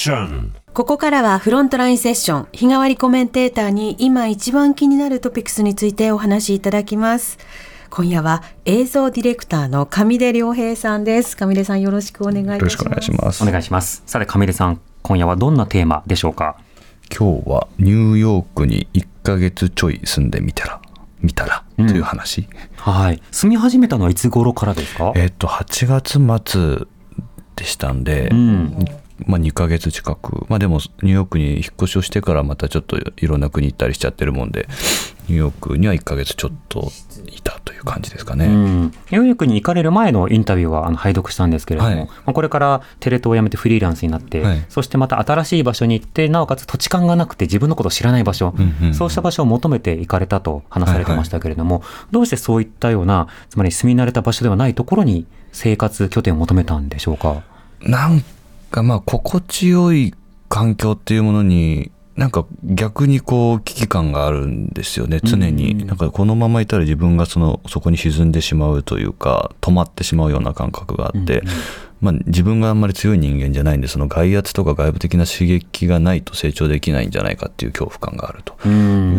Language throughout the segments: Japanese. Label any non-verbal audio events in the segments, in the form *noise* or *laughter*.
ションここからはフロントラインセッション日替わりコメンテーターに今一番気になるトピックスについてお話しいただきます今夜は映像ディレクターの上出良平さんです上出さんよろしくお願いいたしますよろしくお願いします。お願いします。さて、上出さん、今夜はどんなテーマでしょうか？今日はニューヨークに1ヶ月ちょい住んでみたら、見たらという話。はい。住み始めたのはいつ頃からですか？えっと、8月末でしたんで、うん。まあ2ヶ月近く。まあでもニューヨークに引っ越しをしてからまたちょっといろんな国行ったりしちゃってるもんで、ニューヨークには1ヶ月ちょっといたという感じですかね。うん、ニューヨークに行かれる前のインタビューはあの拝読したんですけれども、はいまあ、これからテレ東を辞めてフリーランスになって、はいそしてまた新しい場所に行ってなおかつ土地勘がなくて自分のことを知らない場所、うんうんそうした場所を求めて行かれたと話されてましたけれども、どうしてそういったようなつまり住み慣れた場所ではないところに生活拠点を求めたんでしょうか？なんかまあ心地よい環境っていうものになんか逆にこう危機感があるんですよね常に、なんかこのままいたら自分がそのそこに沈んでしまうというか止まってしまうような感覚があって、まあ、自分があんまり強い人間じゃないんでその外圧とか外部的な刺激がないと成長できないんじゃないかっていう恐怖感があると。うい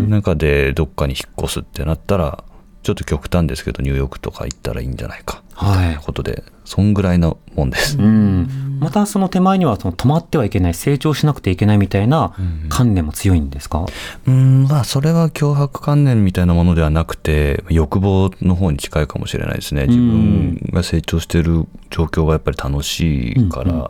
う中でどっかに引っ越すってなったらちょっと極端ですけどニューヨークとか行ったらいいんじゃないかみたいなことで、そんぐらいのもんです。うん、またその手前にはその止まってはいけない成長しなくてはいけないみたいな観念も強いんですか、うんまあそれは脅迫観念みたいなものではなくて欲望の方に近いかもしれないですね。自分が成長している状況がやっぱり楽しいから、うんうん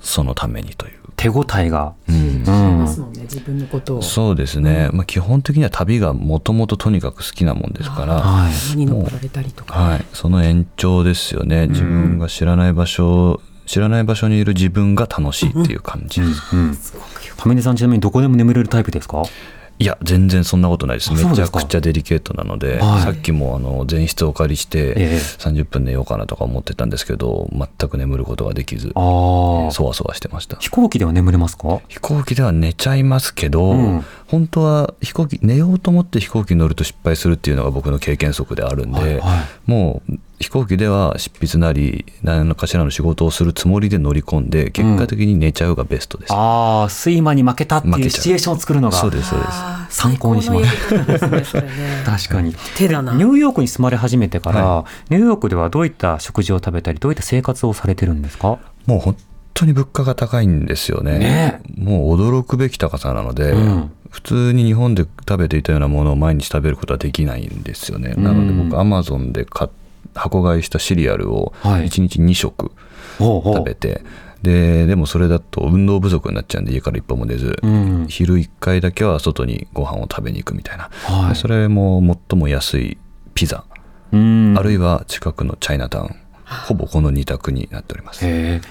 そのためにという。手応えが、うん。知りますもんね自分のことを。そうですね、まあ、基本的には旅がもともととにかく好きなもんですから、はい。何登られたりとかはい、その延長ですよね。自分が知らない場所知らない場所にいる自分が楽しいっていう感じです、うん、さんちなみにどこでも眠れるタイプですか？いや全然そんなことないです。めちゃくちゃデリケートなのではい。さっきもあの前室をお借りしてええ。30分寝ようかなとか思ってたんですけど全く眠ることができずそわそわしてました。飛行機では眠れますか？飛行機では寝ちゃいますけど、うん。本当は飛行機寝ようと思って飛行機に乗ると失敗するっていうのが僕の経験則であるんで、はいはもう飛行機では執筆なり何かしらの仕事をするつもりで乗り込んで結果的に寝ちゃうがベストです、ああ、睡魔に負けたっていうシチュエーションを作るのが。そうですそうです。参考にします。ね確かに。手だな。ニューヨークに住まれ始めてから、はニューヨークではどういった食事を食べたり、どういった生活をされてるんですか？もう本当に物価が高いんですよね。ね。もう驚くべき高さなので、うん。普通に日本で食べていたようなものを毎日食べることはできないんですよね、なのでうん。僕アマゾンで買っ箱買いしたシリアルをはい。1日2食食べて、ででもそれだと運動不足になっちゃうんで家から一歩も出ず、うん。昼1回だけは外にご飯を食べに行くみたいな、はい。でそれも最も安いピザ、うん。あるいは近くのチャイナタウン。ほぼこの2択になっております、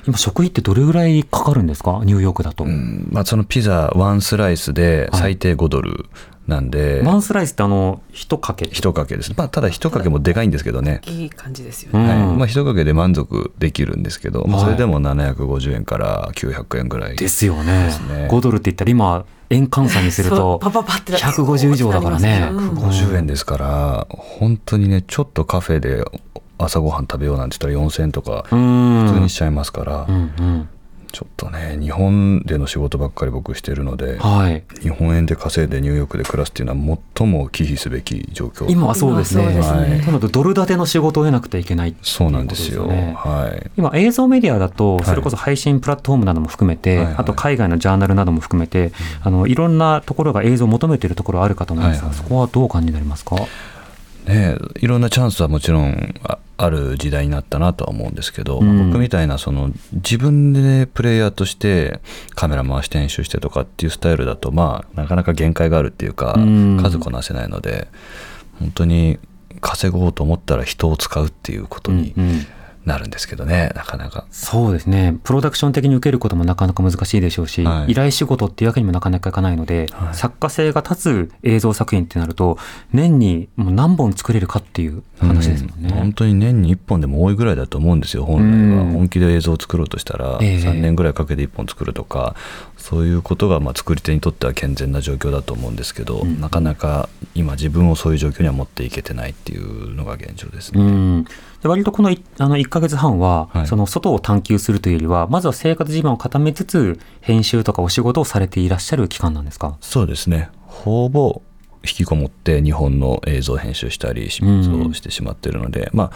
今食費ってどれぐらいかかるんですか？ニューヨークだと。うん。まあ、そのピザワンスライスで最低5ドルなんで、ワンスライスってあの、一かけ？一かけです、まあ、ただ一かけもでかいんですけどね、いい感じですよね。うん。はいまあ、一かけで満足できるんですけど、まあ、はい。それでも750円から900円ぐらい。ですよね。ね。5ドルって言ったら今、円換算にすると、パパパって150以上だからね。うん50円ですから本当にねちょっとカフェで朝ごはん食べようなんて言ったら4000円とかうん。普通にしちゃいますから、うんうん。ちょっとね日本での仕事ばっかり僕してるので、はい。日本円で稼いでニューヨークで暮らすっていうのは最も忌避すべき状況。今はそうですね。今はそうですねなので、ドル建ての仕事を得なくてはいけないっていうそうなんですよ。はい。今映像メディアだとい。それこそ配信プラットフォームなども含めて、はいはい。あと海外のジャーナルなども含めて、あのいろんなところが映像を求めているところあるかと思うんですが、はいはい。そこはどうお感じになりますか？ね、いろんなチャンスはもちろんあある時代になったなとは思うんですけど、うん。僕みたいなその自分でプレイヤーとしてカメラ回して編集してとかっていうスタイルだとまあなかなか限界があるっていうかうん。数こなせないので本当に稼ごうと思ったら人を使うっていうことにうんうんなるんですけどね、なかなか。そうですね。プロダクション的に受けることもなかなか難しいでしょうし、はい依頼仕事っていうわけにもなかなかいかないので、はい作家性が立つ映像作品ってなると、年にもう何本作れるかっていう話ですもんね。うん本当に年に1本でも多いぐらいだと思うんですよ本来は、うん本気で映像を作ろうとしたらええ3年ぐらいかけて1本作るとか、そういうことがまあ作り手にとっては健全な状況だと思うんですけど、うんなかなか今自分をそういう状況には持っていけてないっていうのが現状ですね。うん、で割とこのいあの1ヶ月半は、はい。その外を探求するというよりは、まずは生活地盤を固めつつ、編集とかお仕事をされていらっしゃる期間なんですか？そうですね。ほぼ引きこもって日本の映像編集したり執筆をしてしまってるので、まあこ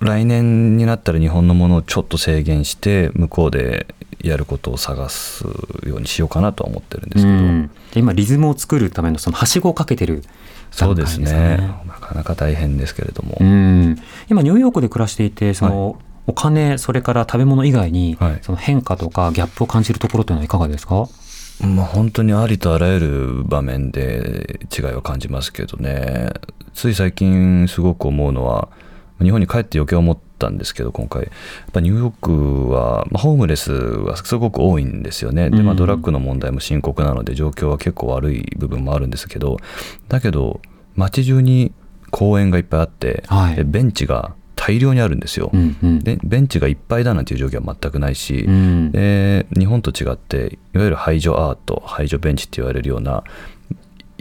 来年になったら日本のものをちょっと制限して向こうでやることを探すようにしようかなとは思ってるんですけど、うん。で今、リズムを作るためのそのはしごをかけてるそうですね。かなかなか大変ですけれども、うん。今、ニューヨークで暮らしていて、その、お金、それから食べ物以外に、はい。その変化とかギャップを感じるところというのはいかがですか？まあ、本当にありとあらゆる場面で違いを感じますけどね。つい最近すごく思うのは日本に帰って余計思ったんですけど今回。やっぱニューヨークは、まあ、ホームレスはすごく多いんですよね。で、まあ、うん。ドラッグの問題も深刻なので状況は結構悪い部分もあるんですけど。だけど街中に公園がいっぱいあって、はい。でベンチが大量にあるんですよ、うんうん。でベンチがいっぱいだなんていう状況は全くないし、うん。で日本と違っていわゆる排除アート排除ベンチって言われるような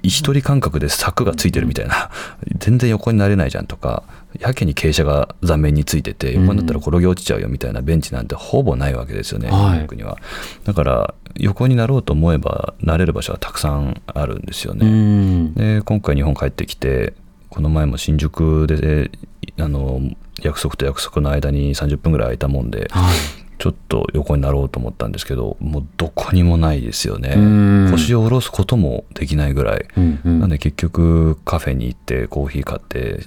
一人感覚で柵がついてるみたいな。全然横になれないじゃんとか。やけに傾斜が座面についてて横になったら転げ落ちちゃうよみたいなベンチなんてほぼないわけですよね、はい。ニューヨークには。だから横になろうと思えばなれる場所はたくさんあるんですようね、ん。で今回日本帰ってきてこの前も新宿であの約束と約束の間に30分ぐらい空いたもんではいちょっと横になろうと思ったんですけどもうどこにもないですよね。うん。腰を下ろすこともできないぐらい。うんうん。なんで結局カフェに行ってコーヒー買って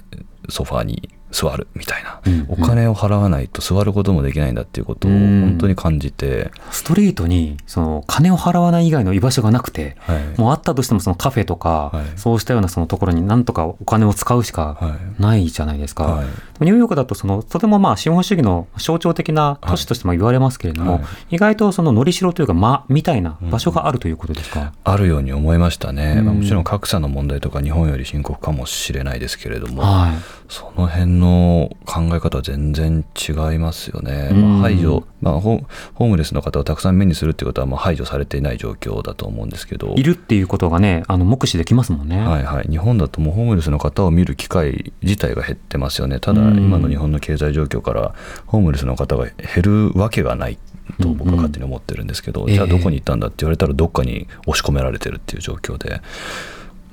ソファーに座るみたいな、うんうん。お金を払わないと座ることもできないんだっていうことをうん。本当に感じて、ストリートにその金を払わない以外の居場所がなくて、はい。もうあったとしてもそのカフェとか、はい。そうしたようなそのところになんとかお金を使うしかはい。ないじゃないですか。はいニューヨークだとそのとてもまあ資本主義の象徴的な都市としても言われますけれども、はい意外とそののりしろというか間みたいな場所があるということですか？あるように思いましたね、うんまあもちろん格差の問題とか日本より深刻かもしれないですけれども、はい。その辺の考え方は全然違いますよね。うんまあ、排除、まあホ、ホームレスの方をたくさん目にするっていうことはまあ排除されていない状況だと思うんですけど。いるっていうことがね、あの目視できますもんね。はいはい、日本だともうホームレスの方を見る機会自体が減ってますよね、ただ、うん今の日本の経済状況から、ホームレスの方が減るわけがないと僕は勝手に思ってるんですけど、うんうんじゃあどこに行ったんだって言われたら、どっかに押し込められてるっていう状況で、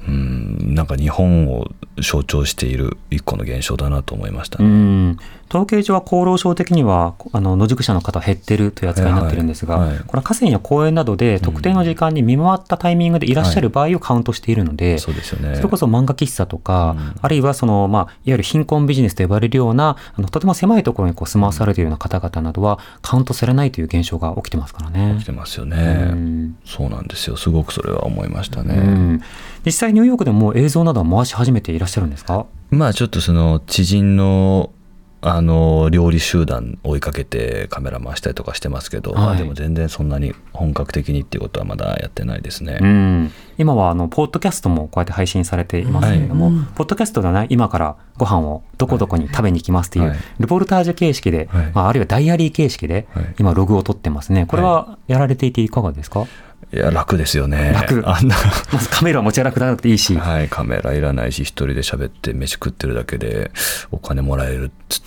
うん、なんか日本を象徴している一個の現象だなと思いましたうね。ん統計上は厚労省的にはあの野宿者の方は減ってるという扱いになってるんですが、はいはいこれは河川や公園などで特定の時間に見回ったタイミングでいらっしゃる場合をカウントしているので、そうですよね。それこそ漫画喫茶とか、うんあるいはその、まあ、いわゆる貧困ビジネスと呼ばれるような、あのとても狭いところにこう住まわされているような方々などは、カウントされないという現象が起きてますからね。来てますようね。んそうなんですよ。すごくそれは思いましたね。うん実際ニューヨークでも映像などは回し始めていらっしゃるんですか？まあちょっとその知人のあの料理集団追いかけてカメラ回したりとかしてますけど、はい。まあでも全然そんなに本格的にっていうことはまだやってないですね。うん、今はあのポッドキャストもこうやって配信されていますけれども、はい。ポッドキャストではね今からご飯をどこどこに食べに行きますっていう、はい。ルポルタージュ形式で、はい。まあ、あるいはダイアリー形式ではい。今ログを取ってますね。これはやられていていかがですか、いや楽ですよね。楽あんな *laughs* まずカメラ持ち歩くなくていいし、はいカメラいらないし一人で喋って飯食ってるだけでお金もらえるっつっ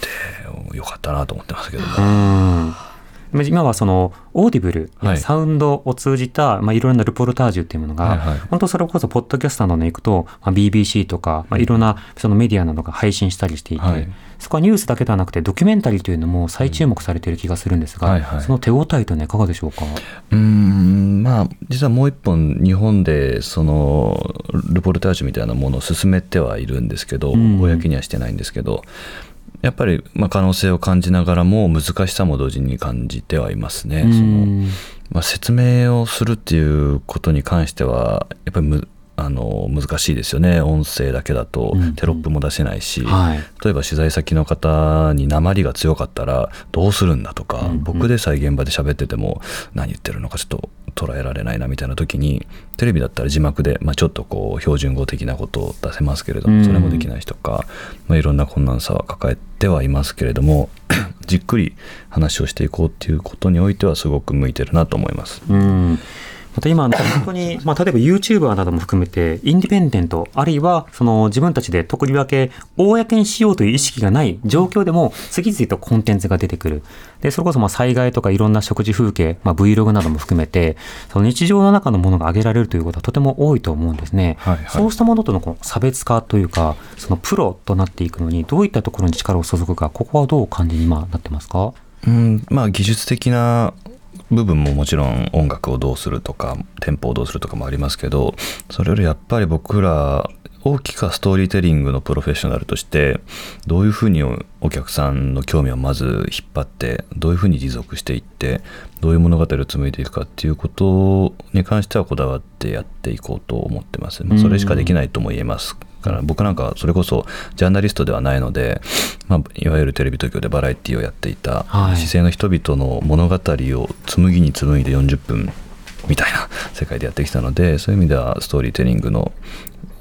てよかったなと思ってますけども。うん今はそのオーディブル、はい。サウンドを通じた、まあ、いろんなルポルタージュっていうものが、はいはい。本当それこそポッドキャストなどに行くと、まあ、BBC とか、まあ、いろんなそのメディアなどが配信したりしていて、はい。そこはニュースだけではなくてドキュメンタリーというのも再注目されている気がするんですが、はいはい。その手応えというのはいかがでしょうか？うーんまあ実はもう一本日本でそのルポルタージュみたいなものを進めてはいるんですけど、うん。公にはしてないんですけどやっぱりまあ可能性を感じながらも難しさも同時に感じてはいますね。うそのんまあ、説明をするっていうことに関してはやっぱりむあの難しいですよね。音声だけだとうんテロップも出せないし、はい。例えば取材先の方に鉛が強かったらどうするんだとか、うんうん。僕でさえ現場で喋ってても何言ってるのかちょっと捉えられないなみたいな時にテレビだったら字幕で、まあ、ちょっとこう標準語的なことを出せますけれどうん。もそれもできない人とか、まあ、いろんな困難さは抱えてはいますけれども *clears throat* じっくり話をしていこうっていうことにおいてはすごく向いてるなと思います。うんまた今、本当に、*laughs* まあ、例えば YouTuber なども含めて、インディペンデント、あるいは、その自分たちでとりわけ、公にしようという意識がない状況でも、次々とコンテンツが出てくる。で、それこそまあ災害とかいろんな食事風景、まあ、Vlog なども含めて、その日常の中のものが挙げられるということはとても多いと思うんですね。はいはいそうしたものとのこの差別化というか、そのプロとなっていくのに、どういったところに力を注ぐか、ここはどうお感じに今なってますか？うんまあ技術的な部分ももちろん音楽をどうするとかテンポをどうするとかもありますけどそれよりやっぱり僕ら大きくはストーリーテリングのプロフェッショナルとしてどういうふうにおお客さんの興味をまず引っ張ってどういうふうに持続していってどういう物語を紡いでいくかっていうことに関してはこだわってやっていこうと思ってます、まあそれしかできないとも言えますから僕なんかそれこそジャーナリストではないので、まあ、いわゆるテレビ東京でバラエティをやっていたはい。姿勢の人々の物語を紡ぎに紡いで40分みたいな世界でやってきたのでそういう意味ではストーリーテリングの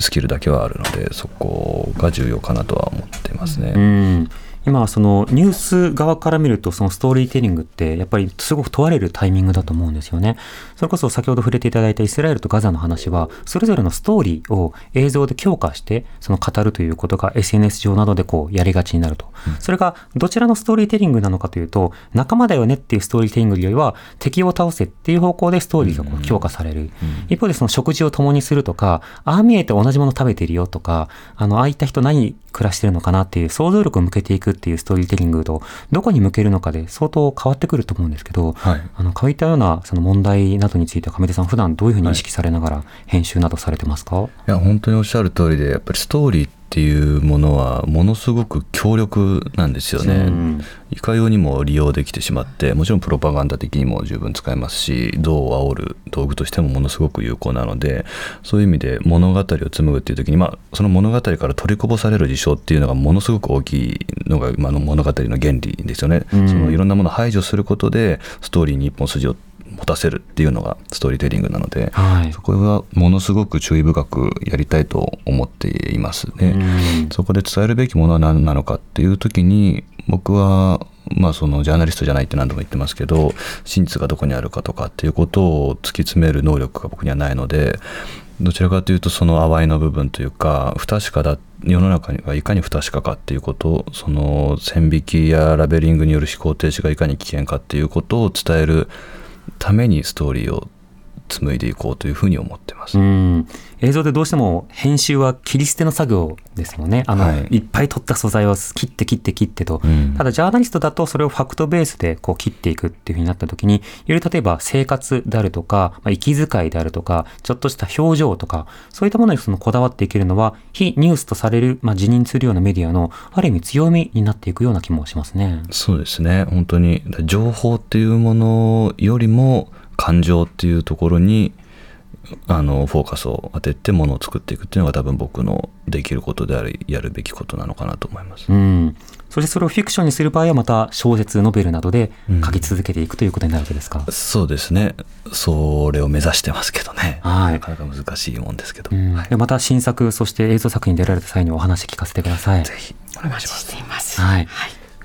スキルだけはあるのでそこが重要かなとは思ってますね。うん今はそのニュース側から見るとそのストーリーテリングってやっぱりすごく問われるタイミングだと思うんですよね。それこそ先ほど触れていただいたイスラエルとガザの話はそれぞれのストーリーを映像で強化してその語るということが SNS 上などでこうやりがちになると。それがどちらのストーリーテリングなのかというと仲間だよねっていうストーリーテリングよりは敵を倒せっていう方向でストーリーがこう強化される。一方でその食事を共にするとか、ああ見えて同じもの食べてるよとか、あの、ああいった人何暮らしてるのかなっていう想像力を向けていくっていうストーリーテリングと、どこに向けるのかで相当変わってくると思うんですけど、はい。あの、こういったようなその問題などについては上出さん普段どういうふうに意識されながら編集などされてますか、いや本当におっしゃる通りでやっぱりストーリーっていうものはものすごく強力なんですよね。うんいかようにも利用できてしまってもちろんプロパガンダ的にも十分使えますし銅を煽る道具としてもものすごく有効なのでそういう意味で物語を紡ぐっていう時に、まあ、その物語から取りこぼされる事象っていうのがものすごく大きいのが、まあ、あの物語の原理ですよね。うんそのいろんなものを排除することでストーリーに一本筋を持たせるっていうのがストーリーテリングなので、はいそこはものすごく注意深くやりたいと思っていますね。うんそこで伝えるべきものは何なのかっていう時に僕はまあそのジャーナリストじゃないって何度も言ってますけど真実がどこにあるかとかっていうことを突き詰める能力が僕にはないのでどちらかというとその淡いの部分というか不確かだ世の中がいかに不確かかっていうことその線引きやラベリングによる思考停止がいかに危険かっていうことを伝えるためにストーリーを紡いでいこうというふうに思ってます。うん、映像でどうしても編集は切り捨ての作業ですもんね。あの、はいい、っぱい撮った素材を切って切って切ってと。うんただジャーナリストだとそれをファクトベースでこう切っていくっていうふうになった時に、より例えば生活であるとか、まあ、息遣いであるとか、ちょっとした表情とか、そういったものにそのこだわっていけるのは、非ニュースとされる、まあ、辞任するようなメディアのある意味強みになっていくような気もしますね。そうですね本当に情報っていうものよりも感情っていうところにあのフォーカスを当ててものを作っていくっていうのが多分僕のできることでありやるべきことなのかなと思います。うん。そしてそれをフィクションにする場合はまた小説、ノベルなどで書き続けていくということになるわけですか？そうですねそれを目指してますけどね、はいなかなか難しいもんですけど、うんはいでまた新作、そして映像作品に出られた際にお話聞かせてください。ぜひお願いします。しています。はい。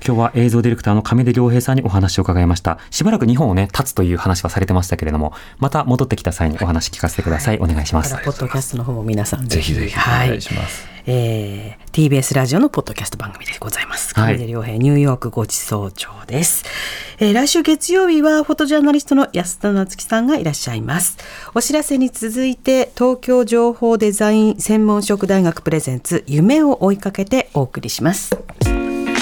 今日は映像ディレクターの上出良平さんにお話を伺いました。しばらく日本をね、立つという話はされてましたけれども、また戻ってきた際にお話聞かせてください。お願いします。ポッドキャストの方も皆さんぜひぜひおはい願いします。えー TBS ラジオのポッドキャスト番組でございます。はい上出良平ニューヨークごちそう帳です、えー来週月曜日はフォトジャーナリストの安田夏樹さんがいらっしゃいます。お知らせに続いて東京情報デザイン専門職大学プレゼンツ夢を追いかけてお送りします。